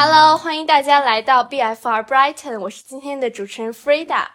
Hello，欢迎大家来到 BFR Brighton，我是今天的主持人 Frida。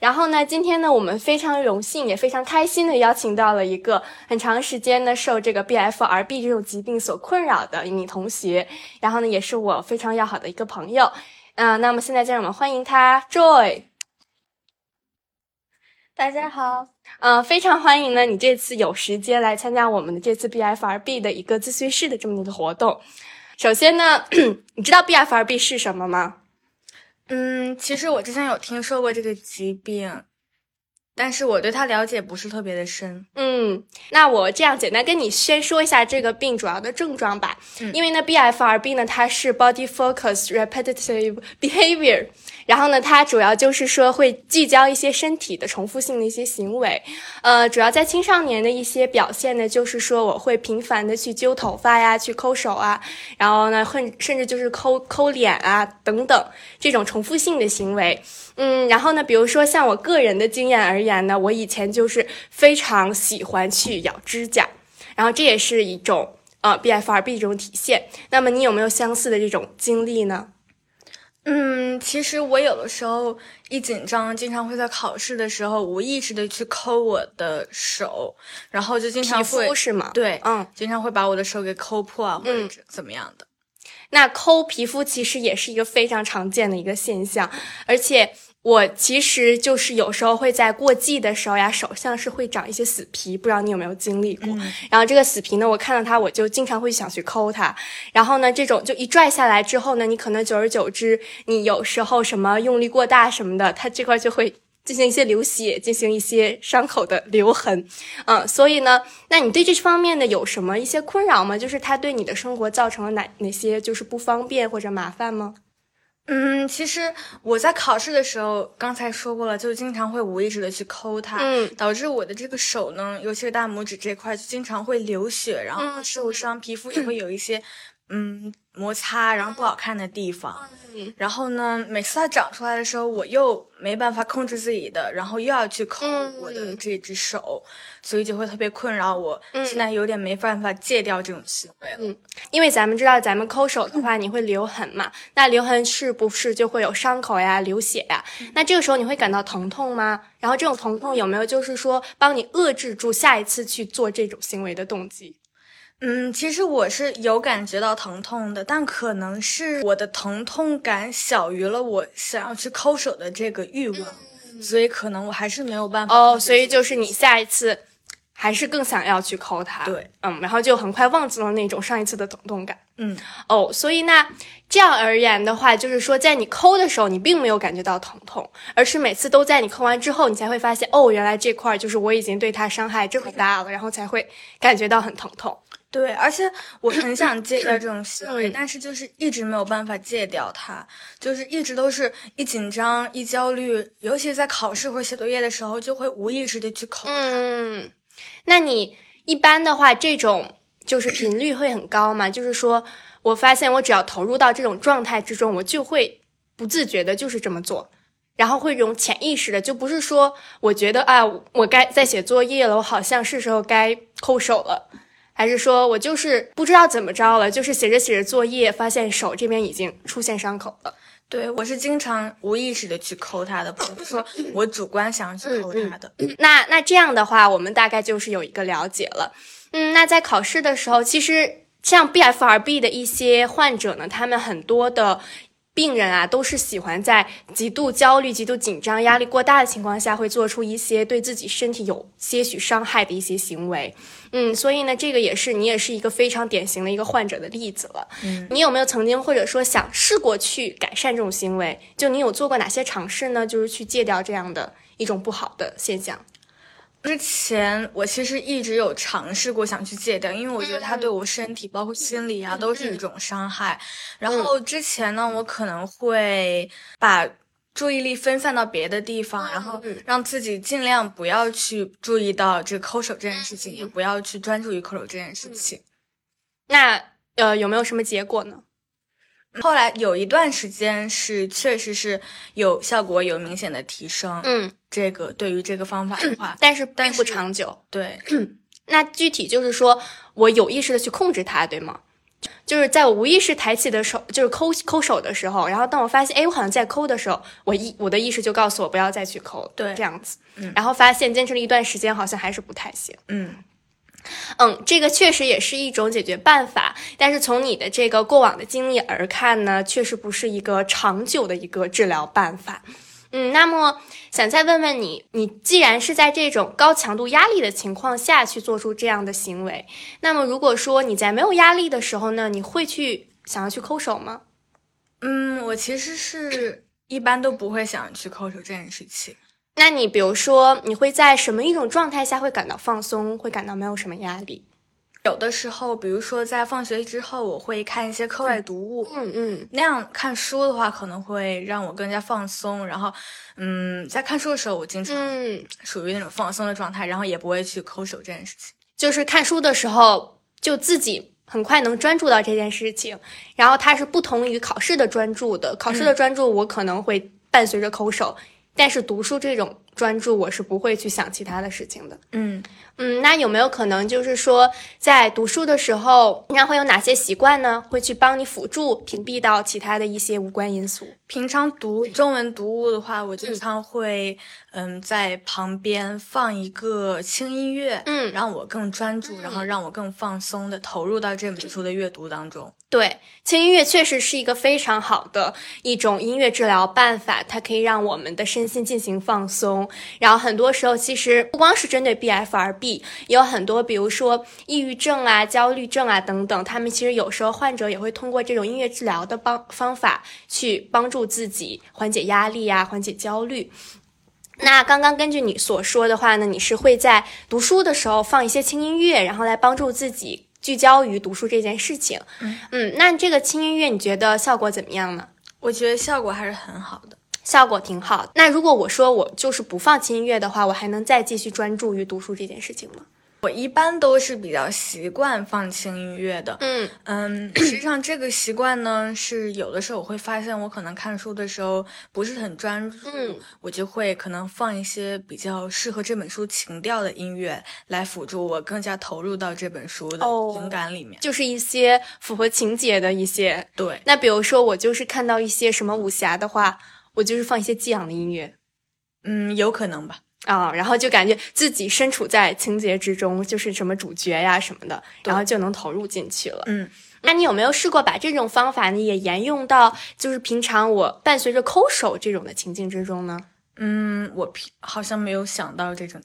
然后呢，今天呢，我们非常荣幸也非常开心的邀请到了一个很长时间呢受这个 BFRB 这种疾病所困扰的一名同学，然后呢，也是我非常要好的一个朋友。嗯、那么现在就让我们欢迎他，Joy。大家好，嗯、非常欢迎呢，你这次有时间来参加我们的这次 BFRB 的一个咨询室的这么一个活动。首先呢，你知道 BFRB 是什么吗？嗯，其实我之前有听说过这个疾病，但是我对它了解不是特别的深。嗯，那我这样简单跟你先说一下这个病主要的症状吧。嗯因为呢，BFRB 呢它是 Body Focus Repetitive Behavior，然后呢，它主要就是说会聚焦一些身体的重复性的一些行为。呃，主要在青少年的一些表现呢，就是说我会频繁的去揪头发呀，去抠手啊，然后呢，甚甚至就是抠抠脸啊等等这种重复性的行为。嗯，然后呢，比如说像我个人的经验而言呢，我以前就是非常喜欢去咬指甲，然后这也是一种呃 BFRB 这种体现。那么你有没有相似的这种经历呢？嗯，其实我有的时候一紧张，经常会在考试的时候无意识的去抠我的手，然后就经常会肤是吗？，对，嗯，经常会把我的手给抠破啊，或者怎么样的。那抠皮肤其实也是一个非常常见的一个现象，而且我其实就是有时候会在过季的时候呀，手上是会长一些死皮，不知道你有没有经历过？然后这个死皮呢，我看到它，我就经常会想去抠它。然后呢，这种就一拽下来之后呢，你可能久而久之，你有时候什么用力过大什么的，它这块就会。进行一些流血，进行一些伤口的留痕，嗯，所以呢，那你对这方面的有什么一些困扰吗？就是它对你的生活造成了哪哪些就是不方便或者麻烦吗？嗯，其实我在考试的时候，刚才说过了，就经常会无意识的去抠它，嗯。导致我的这个手呢，尤其是大拇指这块，就经常会流血，然后嗯受伤，皮肤也会有一些嗯摩擦，然后不好看的地方。嗯然后呢，每次它长出来的时候，我又没办法控制自己的，然后又要去抠嗯我的这只手，所以就会特别困扰我。嗯现在有点没办法戒掉这种行为了。因为咱们知道，咱们抠手的话，你会留痕嘛？那留痕是不是就会有伤口呀、流血呀？那这个时候你会感到疼痛吗？然后这种疼痛有没有就是说帮你遏制住下一次去做这种行为的动机？嗯，其实我是有感觉到疼痛的，但可能是我的疼痛感小于了我想要去抠手的这个欲望，所以可能我还是没有办法哦，所以就是你下一次还是更想要去抠它。对，嗯，然后就很快忘记了那种上一次的疼痛感。嗯哦，所以那这样而言的话，就是说，在你抠的时候，你并没有感觉到疼痛，而是每次都在你抠完之后，你才会发现，哦，原来这块儿就是我已经对它伤害这么大了，然后才会感觉到很疼痛。对，而且我很 想戒掉这种行为，嗯但是就是一直没有办法戒掉它，就是一直都是一紧张一焦虑，尤其是在考试或者写作业的时候，就会无意识的去抠。嗯，那你一般的话，这种就是频率会很高吗？就是说我发现我只要投入到这种状态之中，我就会不自觉的就是这么做。然后会这种潜意识的，就不是说我觉得啊，我该在写作业了，我好像是时候该抠手了，还是说我就是不知道怎么着了，就是写着写着作业，发现手这边已经出现伤口了。对我是经常无意识的去抠它的，不是说我主观想要去抠它的。那那这样的话，我们大概就是有一个了解了。嗯，那在考试的时候，其实像 BFRB 的一些患者呢，他们很多的病人啊，都是喜欢在极度焦虑、极度紧张、压力过大的情况下，会做出一些对自己身体有些许伤害的一些行为。嗯，所以呢，这个也是你也是一个非常典型的一个患者的例子了。嗯，你有没有曾经或者说想试过去改善这种行为？就你有做过哪些尝试呢？就是去戒掉这样的一种不好的现象。之前我其实一直有尝试过想去戒掉，因为我觉得它对我身体包括心理啊都是一种伤害。然后之前呢，我可能会把注意力分散到别的地方，然后让自己尽量不要去注意到这个抠手这件事情，也不要去专注于抠手这件事情。那呃，有没有什么结果呢？后来有一段时间是确实是有效果，有明显的提升。嗯，这个对于这个方法的话，但是并但不长久。对，那具体就是说我有意识的去控制它，对吗？就是在我无意识抬起的手，就是抠抠手的时候，然后当我发现，哎，我好像在抠的时候，我意我的意识就告诉我不要再去抠，对这样子，嗯然后发现坚持了一段时间，好像还是不太行。嗯嗯，这个确实也是一种解决办法，但是从你的这个过往的经历而看呢，确实不是一个长久的一个治疗办法。嗯，那么想再问问你，你既然是在这种高强度压力的情况下去做出这样的行为，那么如果说你在没有压力的时候呢，你会去想要去抠手吗？嗯，我其实是一般都不会想去抠手这件事情。那你比如说，你会在什么一种状态下会感到放松，会感到没有什么压力？有的时候，比如说在放学之后，我会看一些课外读物，嗯嗯那样看书的话，可能会让我更加放松。然后，嗯，在看书的时候，我经常嗯，属于那种放松的状态，然后也不会去抠手这件事情。就是看书的时候，就自己很快能专注到这件事情，然后它是不同于考试的专注的。考试的专注，我可能会伴随着抠手，但是读书这种专注，我是不会去想其他的事情的。嗯嗯，那有没有可能就是说，在读书的时候，平常会有哪些习惯呢？会去帮你辅助屏蔽到其他的一些无关因素？平常读中文读物的话，我经常会嗯在旁边放一个轻音乐，嗯让我更专注，然后让我更放松的投入到这本书的阅读当中。对，轻音乐确实是一个非常好的一种音乐治疗办法，它可以让我们的身心进行放松。然后很多时候，其实不光是针对 BFRB，也有很多，比如说抑郁症啊、焦虑症啊等等，他们其实有时候患者也会通过这种音乐治疗的帮方法去帮助自己缓解压力啊、缓解焦虑。那刚刚根据你所说的话呢，你是会在读书的时候放一些轻音乐，然后来帮助自己聚焦于读书这件事情。嗯那这个轻音乐你觉得效果怎么样呢？我觉得效果还是很好的。效果挺好。那如果我说我就是不放轻音乐的话，我还能再继续专注于读书这件事情吗？我一般都是比较习惯放轻音乐的，嗯嗯，实际上这个习惯呢，是有的时候我会发现，我可能看书的时候不是很专注，嗯我就会可能放一些比较适合这本书情调的音乐，来辅助我更加投入到这本书的哦情感里面。就是一些符合情节的一些。对，那比如说我就是看到一些什么武侠的话，我就是放一些激昂的音乐。嗯，有可能吧。啊、然后就感觉自己身处在情节之中，就是什么主角呀什么的，然后就能投入进去了。嗯，那你有没有试过把这种方法呢也沿用到就是平常我伴随着抠手这种的情境之中呢？嗯，我平好像没有想到这种。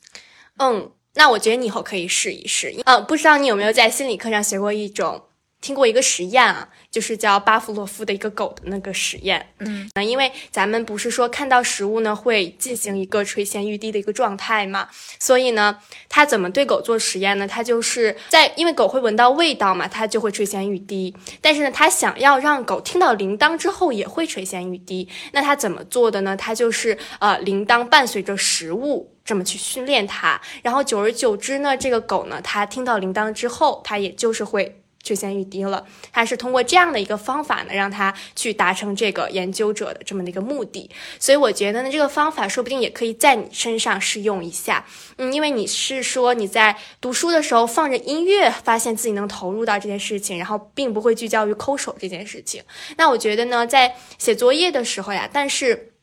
嗯，那我觉得你以后可以试一试。嗯，不知道你有没有在心理课上学过一种。听过一个实验啊，就是叫巴甫洛夫的一个狗的那个实验。嗯，那因为咱们不是说看到食物呢会进行一个垂涎欲滴的一个状态嘛，所以呢，他怎么对狗做实验呢？他就是在因为狗会闻到味道嘛，它就会垂涎欲滴。但是呢，他想要让狗听到铃铛之后也会垂涎欲滴，那他怎么做的呢？他就是呃，铃铛伴随着食物。这么去训练它，然后久而久之呢，这个狗呢，它听到铃铛之后，它也就是会垂涎欲滴了。它是通过这样的一个方法呢，让它去达成这个研究者的这么的一个目的。所以我觉得呢，这个方法说不定也可以在你身上试用一下。嗯，因为你是说你在读书的时候放着音乐，发现自己能投入到这件事情，然后并不会聚焦于抠手这件事情。那我觉得呢，在写作业的时候呀，但是。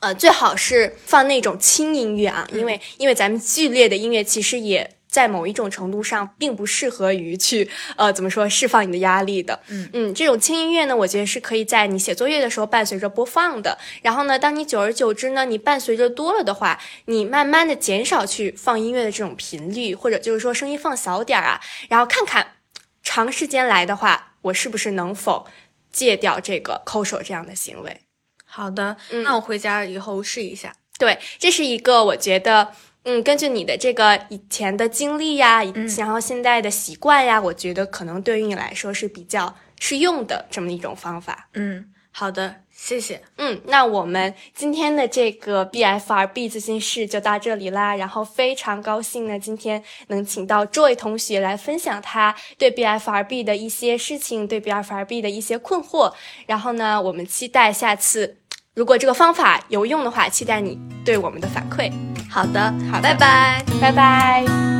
呃，最好是放那种轻音乐啊，因为因为咱们剧烈的音乐其实也在某一种程度上并不适合于去呃怎么说释放你的压力的。嗯嗯，这种轻音乐呢，我觉得是可以在你写作业的时候伴随着播放的。然后呢，当你久而久之呢，你伴随着多了的话，你慢慢的减少去放音乐的这种频率，或者就是说声音放小点儿啊，然后看看长时间来的话，我是不是能否戒掉这个抠手这样的行为。好的，嗯那我回家以后试一下。对，这是一个我觉得，嗯，根据你的这个以前的经历呀，以然后现在的习惯呀，我觉得可能对于你来说是比较适用的这么一种方法。嗯，好的，谢谢。嗯，那我们今天的这个 BFRB 自信室就到这里啦。然后非常高兴呢，今天能请到 Joy 同学来分享他对 BFRB 的一些事情，对 BFRB 的一些困惑。然后呢，我们期待下次，如果这个方法有用的话，期待你对我们的反馈。好的，好的拜拜。拜拜。